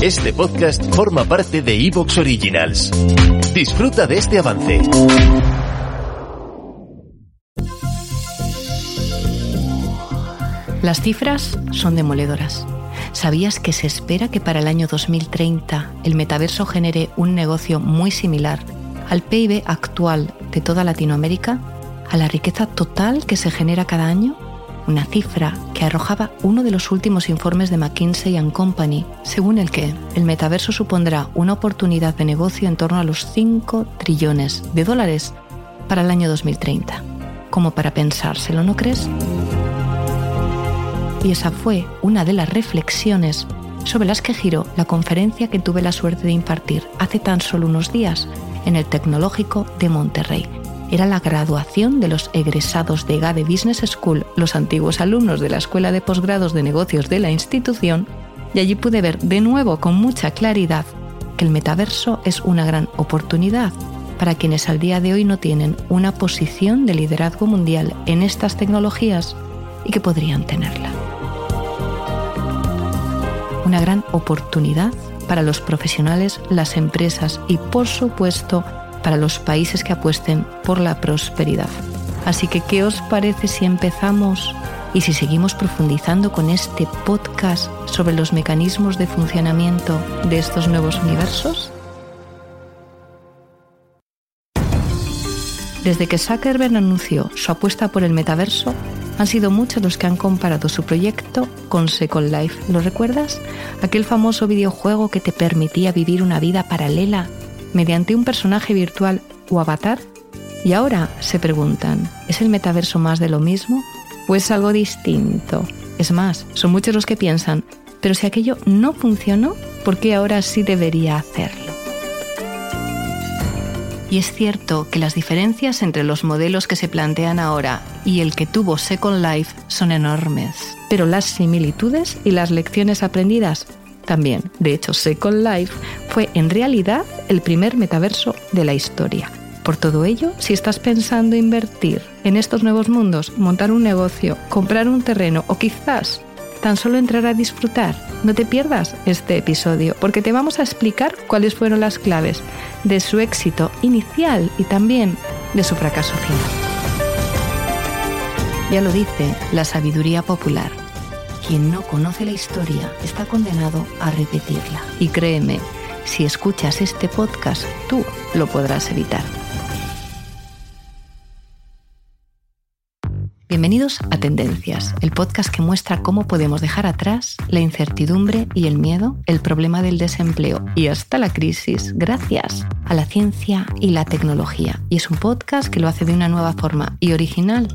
Este podcast forma parte de Evox Originals. Disfruta de este avance. Las cifras son demoledoras. ¿Sabías que se espera que para el año 2030 el metaverso genere un negocio muy similar al PIB actual de toda Latinoamérica? ¿A la riqueza total que se genera cada año? Una cifra que arrojaba uno de los últimos informes de McKinsey ⁇ Company, según el que el metaverso supondrá una oportunidad de negocio en torno a los 5 trillones de dólares para el año 2030. Como para pensárselo, ¿no crees? y esa fue una de las reflexiones sobre las que giró la conferencia que tuve la suerte de impartir hace tan solo unos días en el Tecnológico de Monterrey. Era la graduación de los egresados de GADE Business School, los antiguos alumnos de la Escuela de Posgrados de Negocios de la institución, y allí pude ver de nuevo con mucha claridad que el metaverso es una gran oportunidad para quienes al día de hoy no tienen una posición de liderazgo mundial en estas tecnologías y que podrían tenerla. Una gran oportunidad para los profesionales, las empresas y, por supuesto, para los países que apuesten por la prosperidad. Así que, ¿qué os parece si empezamos y si seguimos profundizando con este podcast sobre los mecanismos de funcionamiento de estos nuevos universos? Desde que Zuckerberg anunció su apuesta por el metaverso, han sido muchos los que han comparado su proyecto con Second Life. ¿Lo recuerdas? Aquel famoso videojuego que te permitía vivir una vida paralela mediante un personaje virtual o avatar. Y ahora se preguntan, ¿es el metaverso más de lo mismo o es algo distinto? Es más, son muchos los que piensan, pero si aquello no funcionó, ¿por qué ahora sí debería hacerlo? Y es cierto que las diferencias entre los modelos que se plantean ahora y el que tuvo Second Life son enormes. Pero las similitudes y las lecciones aprendidas también. De hecho, Second Life fue en realidad el primer metaverso de la historia. Por todo ello, si estás pensando invertir en estos nuevos mundos, montar un negocio, comprar un terreno o quizás tan solo entrar a disfrutar. No te pierdas este episodio porque te vamos a explicar cuáles fueron las claves de su éxito inicial y también de su fracaso final. Ya lo dice la sabiduría popular. Quien no conoce la historia está condenado a repetirla. Y créeme, si escuchas este podcast, tú lo podrás evitar. Bienvenidos a Tendencias, el podcast que muestra cómo podemos dejar atrás la incertidumbre y el miedo, el problema del desempleo y hasta la crisis gracias a la ciencia y la tecnología. Y es un podcast que lo hace de una nueva forma y original,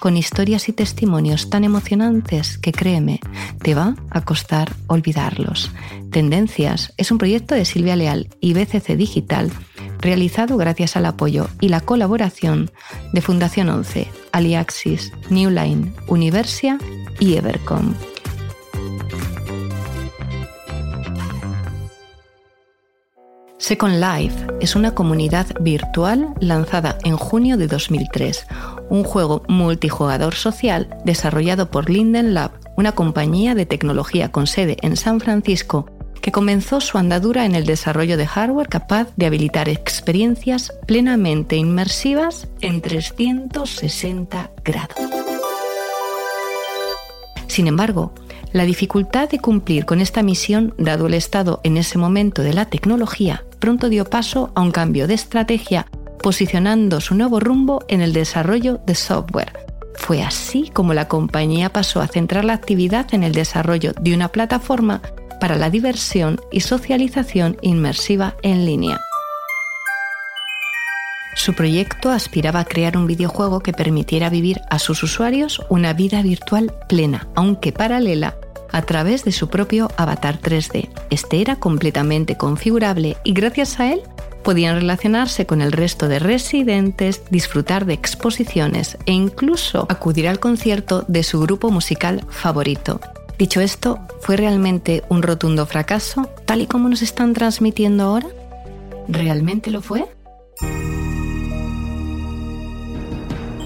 con historias y testimonios tan emocionantes que créeme, te va a costar olvidarlos. Tendencias es un proyecto de Silvia Leal y BCC Digital realizado gracias al apoyo y la colaboración de Fundación 11, Aliaxis, Newline, Universia y Evercom. Second Life es una comunidad virtual lanzada en junio de 2003, un juego multijugador social desarrollado por Linden Lab, una compañía de tecnología con sede en San Francisco comenzó su andadura en el desarrollo de hardware capaz de habilitar experiencias plenamente inmersivas en 360 grados. Sin embargo, la dificultad de cumplir con esta misión, dado el estado en ese momento de la tecnología, pronto dio paso a un cambio de estrategia, posicionando su nuevo rumbo en el desarrollo de software. Fue así como la compañía pasó a centrar la actividad en el desarrollo de una plataforma para la diversión y socialización inmersiva en línea. Su proyecto aspiraba a crear un videojuego que permitiera vivir a sus usuarios una vida virtual plena, aunque paralela, a través de su propio avatar 3D. Este era completamente configurable y gracias a él podían relacionarse con el resto de residentes, disfrutar de exposiciones e incluso acudir al concierto de su grupo musical favorito. Dicho esto, ¿fue realmente un rotundo fracaso, tal y como nos están transmitiendo ahora? ¿Realmente lo fue?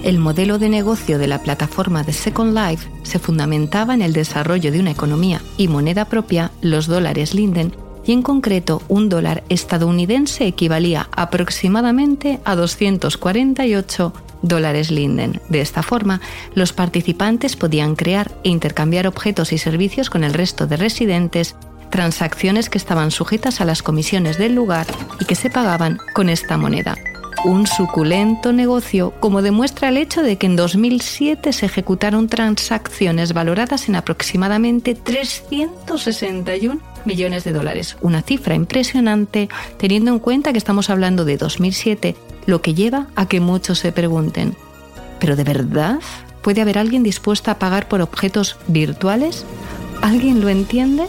El modelo de negocio de la plataforma de Second Life se fundamentaba en el desarrollo de una economía y moneda propia, los dólares Linden, y en concreto un dólar estadounidense equivalía aproximadamente a 248 dólares Linden. De esta forma, los participantes podían crear e intercambiar objetos y servicios con el resto de residentes, transacciones que estaban sujetas a las comisiones del lugar y que se pagaban con esta moneda. Un suculento negocio, como demuestra el hecho de que en 2007 se ejecutaron transacciones valoradas en aproximadamente 361 millones de dólares. Una cifra impresionante teniendo en cuenta que estamos hablando de 2007 lo que lleva a que muchos se pregunten, ¿pero de verdad puede haber alguien dispuesto a pagar por objetos virtuales? ¿Alguien lo entiende?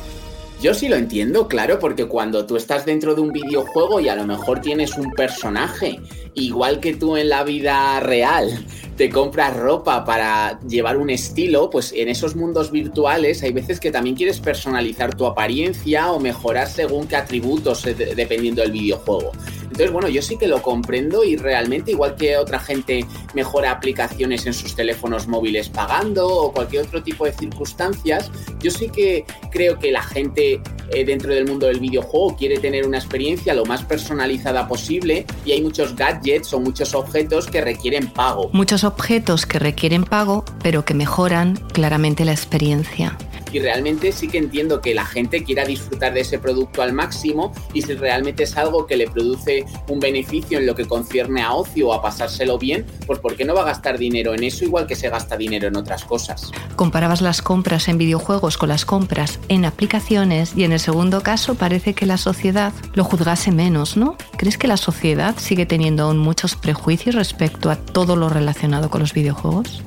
Yo sí lo entiendo, claro, porque cuando tú estás dentro de un videojuego y a lo mejor tienes un personaje, igual que tú en la vida real, te compras ropa para llevar un estilo, pues en esos mundos virtuales hay veces que también quieres personalizar tu apariencia o mejorar según qué atributos eh, dependiendo del videojuego. Entonces, bueno, yo sí que lo comprendo y realmente, igual que otra gente mejora aplicaciones en sus teléfonos móviles pagando o cualquier otro tipo de circunstancias, yo sí que creo que la gente eh, dentro del mundo del videojuego quiere tener una experiencia lo más personalizada posible y hay muchos gadgets o muchos objetos que requieren pago. Muchos objetos que requieren pago, pero que mejoran claramente la experiencia y realmente sí que entiendo que la gente quiera disfrutar de ese producto al máximo y si realmente es algo que le produce un beneficio en lo que concierne a ocio o a pasárselo bien, pues ¿por qué no va a gastar dinero en eso igual que se gasta dinero en otras cosas? Comparabas las compras en videojuegos con las compras en aplicaciones y en el segundo caso parece que la sociedad lo juzgase menos, ¿no? ¿Crees que la sociedad sigue teniendo aún muchos prejuicios respecto a todo lo relacionado con los videojuegos?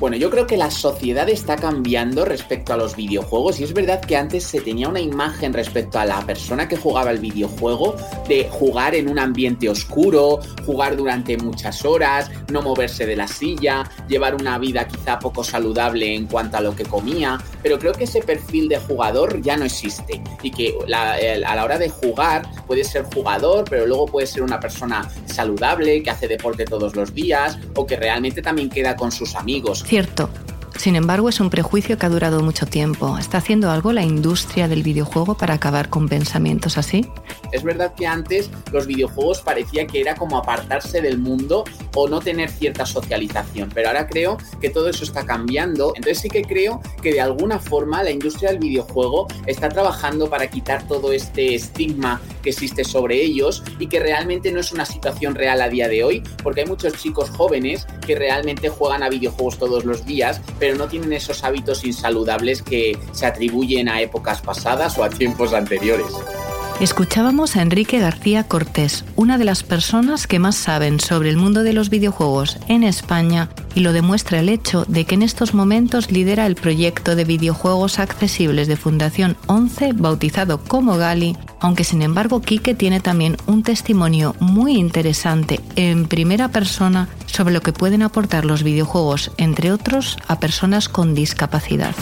Bueno, yo creo que la sociedad está cambiando respecto a los videojuegos y es verdad que antes se tenía una imagen respecto a la persona que jugaba el videojuego de jugar en un ambiente oscuro, jugar durante muchas horas, no moverse de la silla, llevar una vida quizá poco saludable en cuanto a lo que comía, pero creo que ese perfil de jugador ya no existe y que a la hora de jugar puede ser jugador, pero luego puede ser una persona saludable que hace deporte todos los días o que realmente también queda con sus amigos Cierto. Sin embargo, es un prejuicio que ha durado mucho tiempo. ¿Está haciendo algo la industria del videojuego para acabar con pensamientos así? Es verdad que antes los videojuegos parecía que era como apartarse del mundo o no tener cierta socialización, pero ahora creo que todo eso está cambiando. Entonces sí que creo que de alguna forma la industria del videojuego está trabajando para quitar todo este estigma que existe sobre ellos y que realmente no es una situación real a día de hoy, porque hay muchos chicos jóvenes que realmente juegan a videojuegos todos los días, pero no tienen esos hábitos insaludables que se atribuyen a épocas pasadas o a tiempos anteriores. Escuchábamos a Enrique García Cortés, una de las personas que más saben sobre el mundo de los videojuegos en España y lo demuestra el hecho de que en estos momentos lidera el proyecto de videojuegos accesibles de Fundación 11 bautizado como Gali, aunque sin embargo Quique tiene también un testimonio muy interesante en primera persona sobre lo que pueden aportar los videojuegos, entre otros, a personas con discapacidad.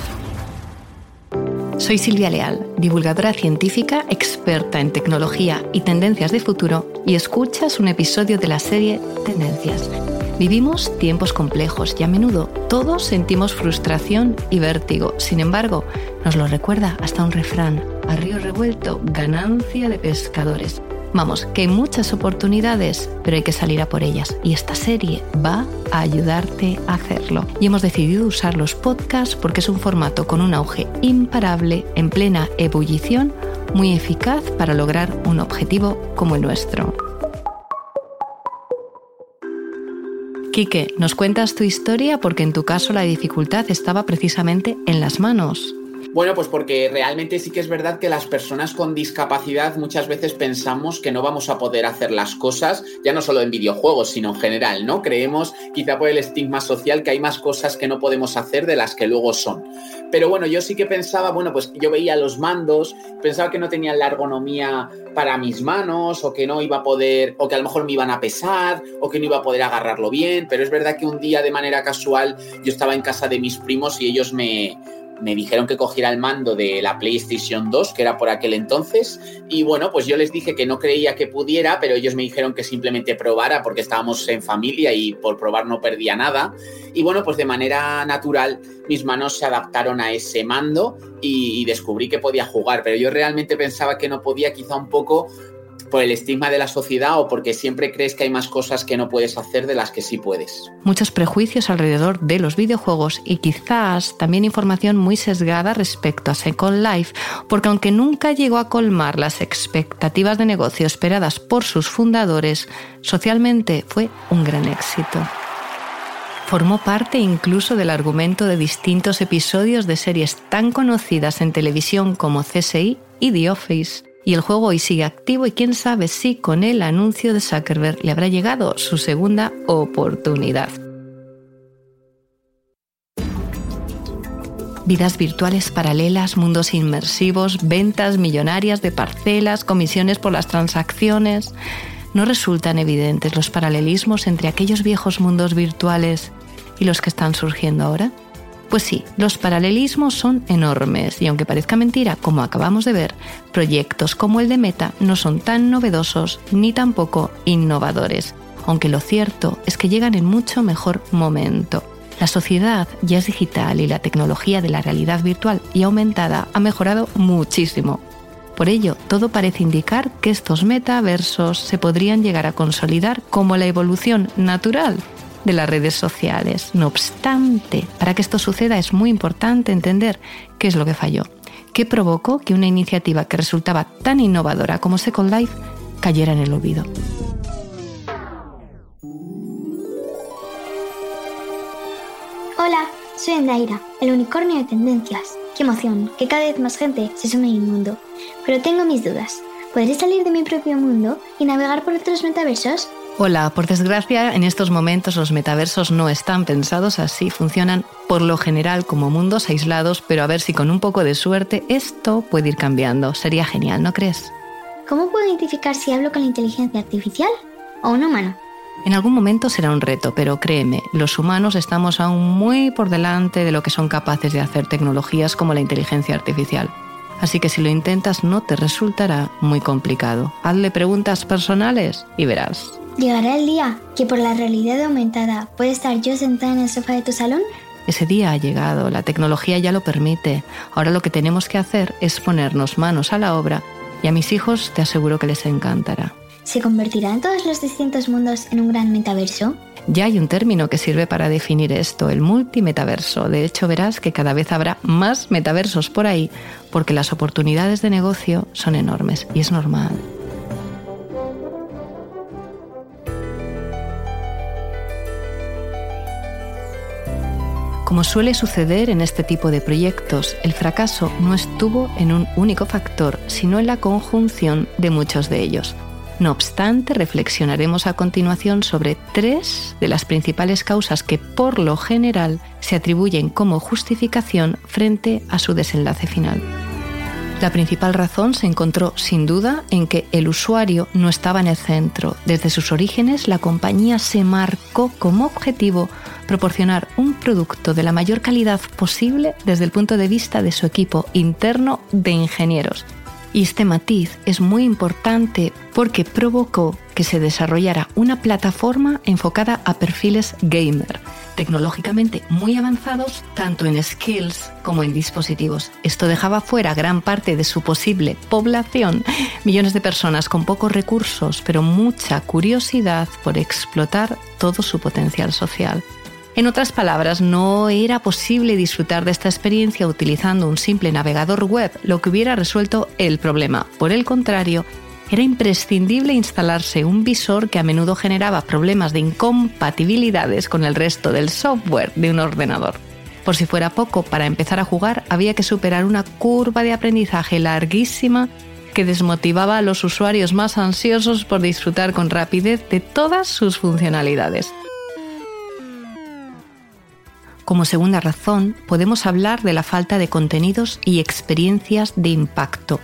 Soy Silvia Leal, divulgadora científica, experta en tecnología y tendencias de futuro, y escuchas un episodio de la serie Tendencias. Vivimos tiempos complejos y a menudo todos sentimos frustración y vértigo. Sin embargo, nos lo recuerda hasta un refrán, a río revuelto, ganancia de pescadores. Vamos, que hay muchas oportunidades, pero hay que salir a por ellas. Y esta serie va a ayudarte a hacerlo. Y hemos decidido usar los podcasts porque es un formato con un auge imparable, en plena ebullición, muy eficaz para lograr un objetivo como el nuestro. Quique, nos cuentas tu historia porque en tu caso la dificultad estaba precisamente en las manos. Bueno, pues porque realmente sí que es verdad que las personas con discapacidad muchas veces pensamos que no vamos a poder hacer las cosas, ya no solo en videojuegos, sino en general, ¿no? Creemos, quizá por el estigma social, que hay más cosas que no podemos hacer de las que luego son. Pero bueno, yo sí que pensaba, bueno, pues yo veía los mandos, pensaba que no tenían la ergonomía para mis manos, o que no iba a poder, o que a lo mejor me iban a pesar, o que no iba a poder agarrarlo bien, pero es verdad que un día de manera casual yo estaba en casa de mis primos y ellos me me dijeron que cogiera el mando de la PlayStation 2, que era por aquel entonces, y bueno, pues yo les dije que no creía que pudiera, pero ellos me dijeron que simplemente probara porque estábamos en familia y por probar no perdía nada. Y bueno, pues de manera natural mis manos se adaptaron a ese mando y, descubrí que podía jugar, pero yo realmente pensaba que no podía quizá un poco por el estigma de la sociedad o porque siempre crees que hay más cosas que no puedes hacer de las que sí puedes. Muchos prejuicios alrededor de los videojuegos y quizás también información muy sesgada respecto a Second Life, porque aunque nunca llegó a colmar las expectativas de negocio esperadas por sus fundadores, socialmente fue un gran éxito. Formó parte incluso del argumento de distintos episodios de series tan conocidas en televisión como CSI y The Office y el juego hoy sigue activo y quién sabe si con el anuncio de Zuckerberg le habrá llegado su segunda oportunidad. Vidas virtuales paralelas, mundos inmersivos, ventas millonarias de parcelas, comisiones por las transacciones. ¿No resultan evidentes los paralelismos entre aquellos viejos mundos virtuales y los que están surgiendo ahora? Pues sí, los paralelismos son enormes y aunque parezca mentira, como acabamos de ver, proyectos como el de Meta no son tan novedosos ni tampoco innovadores, aunque lo cierto es que llegan en mucho mejor momento. La sociedad ya es digital y la tecnología de la realidad virtual y aumentada ha mejorado muchísimo. Por ello, todo parece indicar que estos metaversos se podrían llegar a consolidar como la evolución natural de las redes sociales. No obstante, para que esto suceda es muy importante entender qué es lo que falló, qué provocó que una iniciativa que resultaba tan innovadora como Second Life cayera en el olvido. Hola, soy Andaira, el unicornio de tendencias. Qué emoción, que cada vez más gente se sume a mi mundo. Pero tengo mis dudas. ¿Podré salir de mi propio mundo y navegar por otros metaversos? Hola, por desgracia, en estos momentos los metaversos no están pensados así, funcionan por lo general como mundos aislados, pero a ver si con un poco de suerte esto puede ir cambiando. Sería genial, ¿no crees? ¿Cómo puedo identificar si hablo con la inteligencia artificial o un humano? En algún momento será un reto, pero créeme, los humanos estamos aún muy por delante de lo que son capaces de hacer tecnologías como la inteligencia artificial. Así que si lo intentas no te resultará muy complicado. Hazle preguntas personales y verás. ¿Llegará el día que por la realidad aumentada puede estar yo sentada en el sofá de tu salón? Ese día ha llegado, la tecnología ya lo permite. Ahora lo que tenemos que hacer es ponernos manos a la obra y a mis hijos te aseguro que les encantará. ¿Se convertirán todos los distintos mundos en un gran metaverso? Ya hay un término que sirve para definir esto, el multimetaverso. De hecho, verás que cada vez habrá más metaversos por ahí porque las oportunidades de negocio son enormes y es normal. Como suele suceder en este tipo de proyectos, el fracaso no estuvo en un único factor, sino en la conjunción de muchos de ellos. No obstante, reflexionaremos a continuación sobre tres de las principales causas que por lo general se atribuyen como justificación frente a su desenlace final. La principal razón se encontró sin duda en que el usuario no estaba en el centro. Desde sus orígenes, la compañía se marcó como objetivo proporcionar un producto de la mayor calidad posible desde el punto de vista de su equipo interno de ingenieros. Y este matiz es muy importante porque provocó que se desarrollara una plataforma enfocada a perfiles gamer, tecnológicamente muy avanzados tanto en skills como en dispositivos. Esto dejaba fuera gran parte de su posible población, millones de personas con pocos recursos, pero mucha curiosidad por explotar todo su potencial social. En otras palabras, no era posible disfrutar de esta experiencia utilizando un simple navegador web, lo que hubiera resuelto el problema. Por el contrario, era imprescindible instalarse un visor que a menudo generaba problemas de incompatibilidades con el resto del software de un ordenador. Por si fuera poco, para empezar a jugar había que superar una curva de aprendizaje larguísima que desmotivaba a los usuarios más ansiosos por disfrutar con rapidez de todas sus funcionalidades. Como segunda razón, podemos hablar de la falta de contenidos y experiencias de impacto.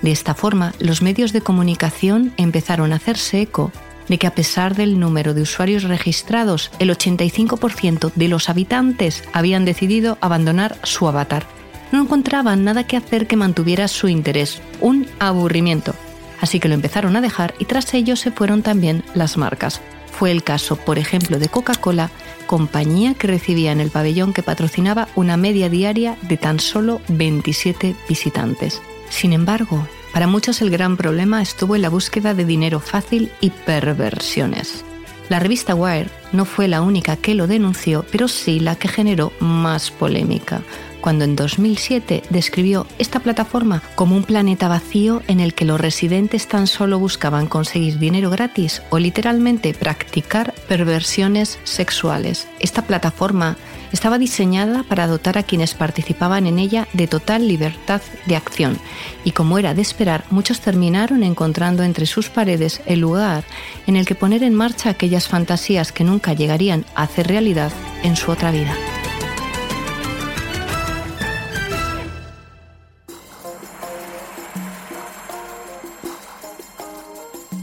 De esta forma, los medios de comunicación empezaron a hacerse eco de que a pesar del número de usuarios registrados, el 85% de los habitantes habían decidido abandonar su avatar. No encontraban nada que hacer que mantuviera su interés, un aburrimiento. Así que lo empezaron a dejar y tras ello se fueron también las marcas. Fue el caso, por ejemplo, de Coca-Cola, compañía que recibía en el pabellón que patrocinaba una media diaria de tan solo 27 visitantes. Sin embargo, para muchos el gran problema estuvo en la búsqueda de dinero fácil y perversiones. La revista Wire no fue la única que lo denunció, pero sí la que generó más polémica, cuando en 2007 describió esta plataforma como un planeta vacío en el que los residentes tan solo buscaban conseguir dinero gratis o literalmente practicar perversiones sexuales. Esta plataforma estaba diseñada para dotar a quienes participaban en ella de total libertad de acción y como era de esperar, muchos terminaron encontrando entre sus paredes el lugar en el que poner en marcha aquellas fantasías que nunca llegarían a hacer realidad en su otra vida.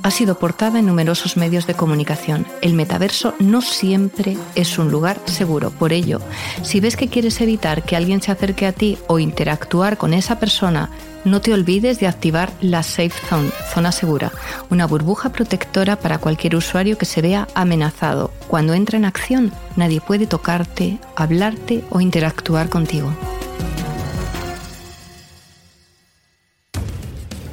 Ha sido portada en numerosos medios de comunicación. El metaverso no siempre es un lugar seguro. Por ello, si ves que quieres evitar que alguien se acerque a ti o interactuar con esa persona, no te olvides de activar la Safe Zone, zona segura, una burbuja protectora para cualquier usuario que se vea amenazado. Cuando entra en acción, nadie puede tocarte, hablarte o interactuar contigo.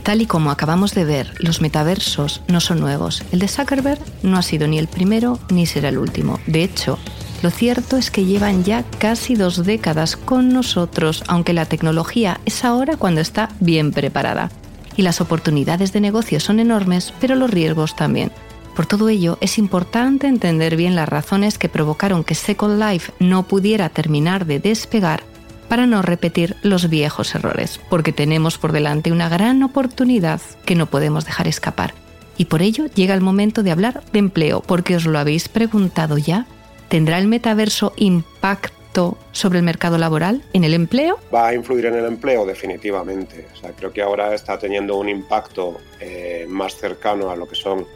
Tal y como acabamos de ver, los metaversos no son nuevos. El de Zuckerberg no ha sido ni el primero ni será el último. De hecho, lo cierto es que llevan ya casi dos décadas con nosotros, aunque la tecnología es ahora cuando está bien preparada. Y las oportunidades de negocio son enormes, pero los riesgos también. Por todo ello, es importante entender bien las razones que provocaron que Second Life no pudiera terminar de despegar para no repetir los viejos errores, porque tenemos por delante una gran oportunidad que no podemos dejar escapar. Y por ello llega el momento de hablar de empleo, porque os lo habéis preguntado ya. ¿Tendrá el metaverso impacto sobre el mercado laboral, en el empleo? Va a influir en el empleo definitivamente. O sea, creo que ahora está teniendo un impacto eh, más cercano a lo que son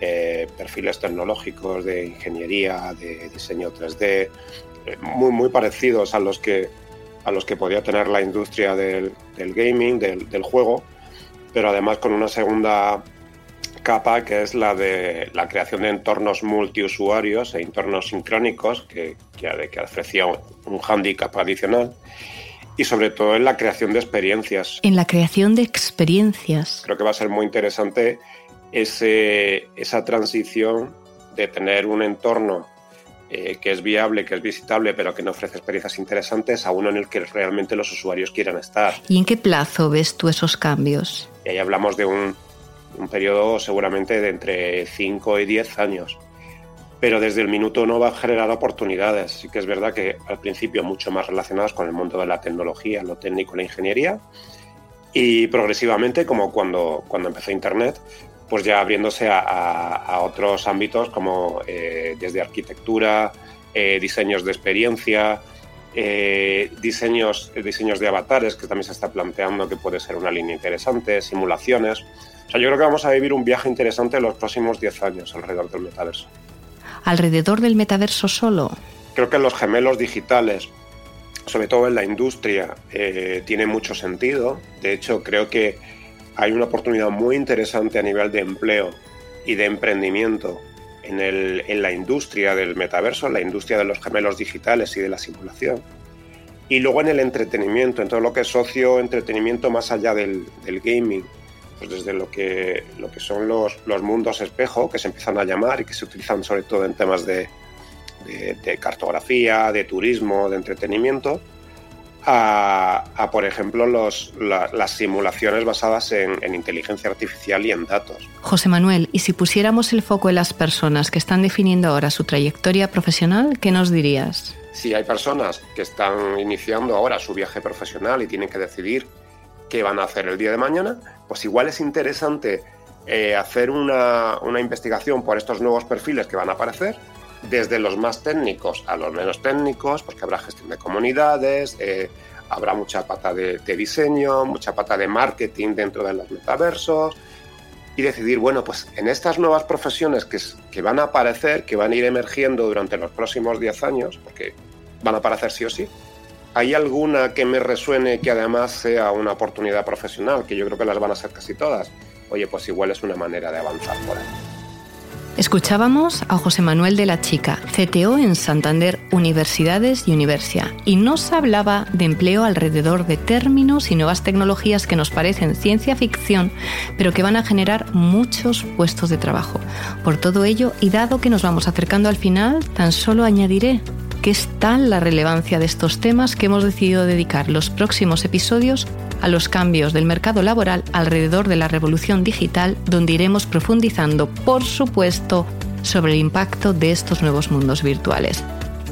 eh, perfiles tecnológicos de ingeniería, de diseño 3D, eh, muy, muy parecidos a los que a los que podría tener la industria del, gaming, del, juego, pero además con una segunda capa que es la de la creación de entornos multiusuarios e entornos sincrónicos que, que, que ofrecía un hándicap adicional y sobre todo en la creación de experiencias. En la creación de experiencias. Creo que va a ser muy interesante ese, esa transición de tener un entorno eh, que es viable, que es visitable, pero que no ofrece experiencias interesantes a uno en el que realmente los usuarios quieran estar. ¿Y en qué plazo ves tú esos cambios? Y ahí hablamos de un, un periodo seguramente de entre 5 y 10 años. Pero desde el minuto uno va a generar oportunidades. Sí que es verdad que al principio mucho más relacionadas con el mundo de la tecnología, lo técnico, la ingeniería. Y progresivamente, como cuando, cuando empezó Internet, pues ya abriéndose a, otros ámbitos como eh, desde arquitectura, eh, diseños de experiencia, eh, diseños, diseños de avatares, que también se está planteando que puede ser una línea interesante, simulaciones. O sea, yo creo que vamos a vivir un viaje interesante en los próximos 10 años alrededor del metaverso. ¿Alrededor del metaverso solo? Creo que los gemelos digitales, sobre todo en la industria, tiene mucho sentido. De hecho, creo que hay una oportunidad muy interesante a nivel de empleo y de emprendimiento en, el, en, la industria del metaverso, en la industria de los gemelos digitales y de la simulación. Y luego en el entretenimiento, en todo lo que es socio entretenimiento más allá del, del gaming, pues desde lo que, lo que son los, los, mundos espejo, que se empiezan a llamar y que se utilizan sobre todo en temas de, de, de cartografía, de turismo, de entretenimiento, a, por ejemplo, los, las simulaciones basadas en, inteligencia artificial y en datos. José Manuel, ¿y si pusiéramos el foco en las personas que están definiendo ahora su trayectoria profesional, qué nos dirías? Si hay personas que están iniciando ahora su viaje profesional y tienen que decidir qué van a hacer el día de mañana, pues igual es interesante eh, hacer una, una investigación por estos nuevos perfiles que van a aparecer desde los más técnicos a los menos técnicos, porque habrá gestión de comunidades, eh, habrá mucha pata de, diseño, mucha pata de marketing dentro de los metaversos, y decidir, bueno, pues en estas nuevas profesiones que, que van a aparecer, que van a ir emergiendo durante los próximos 10 años, porque van a aparecer sí o sí, ¿Hay alguna que me resuene que además sea una oportunidad profesional? Que yo creo que las van a ser casi todas. Oye, pues igual es una manera de avanzar por ahí. Escuchábamos a José Manuel de la Chica, CTO en Santander Universidades y Universia, y nos hablaba de empleo alrededor de términos y nuevas tecnologías que nos parecen ciencia ficción, pero que van a generar muchos puestos de trabajo. Por todo ello, y dado que nos vamos acercando al final, tan solo añadiré que es tal la relevancia de estos temas que hemos decidido dedicar los próximos episodios a los cambios del mercado laboral alrededor de la revolución digital, donde iremos profundizando, por supuesto, sobre el impacto de estos nuevos mundos virtuales.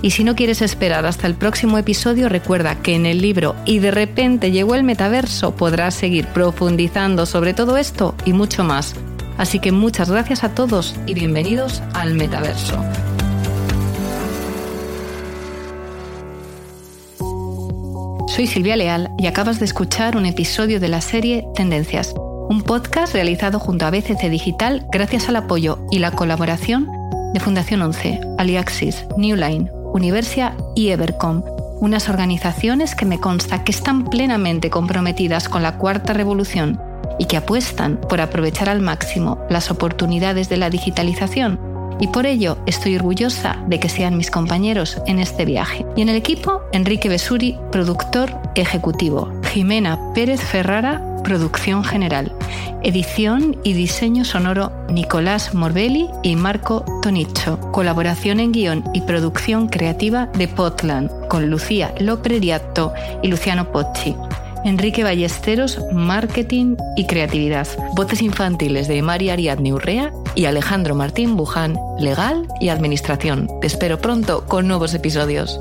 Y si no quieres esperar hasta el próximo episodio, recuerda que en el libro Y de repente llegó el metaverso podrás seguir profundizando sobre todo esto y mucho más. Así que muchas gracias a todos y bienvenidos al metaverso. Soy Silvia Leal y acabas de escuchar un episodio de la serie Tendencias, un podcast realizado junto a BCC Digital gracias al apoyo y la colaboración de Fundación 11, Aliaxis, Newline, Universia y Evercom, unas organizaciones que me consta que están plenamente comprometidas con la cuarta revolución y que apuestan por aprovechar al máximo las oportunidades de la digitalización y por ello estoy orgullosa de que sean mis compañeros en este viaje. Y en el equipo, Enrique Besuri, productor ejecutivo, Jimena Pérez Ferrara, producción general, edición y diseño sonoro Nicolás Morbelli y Marco Tonicho, colaboración en guion y producción creativa de Potland con Lucía Lopreriato y Luciano Pocci. Enrique Ballesteros, Marketing y Creatividad. Voces infantiles de María Ariadne Urrea y Alejandro Martín Buján, Legal y Administración. Te espero pronto con nuevos episodios.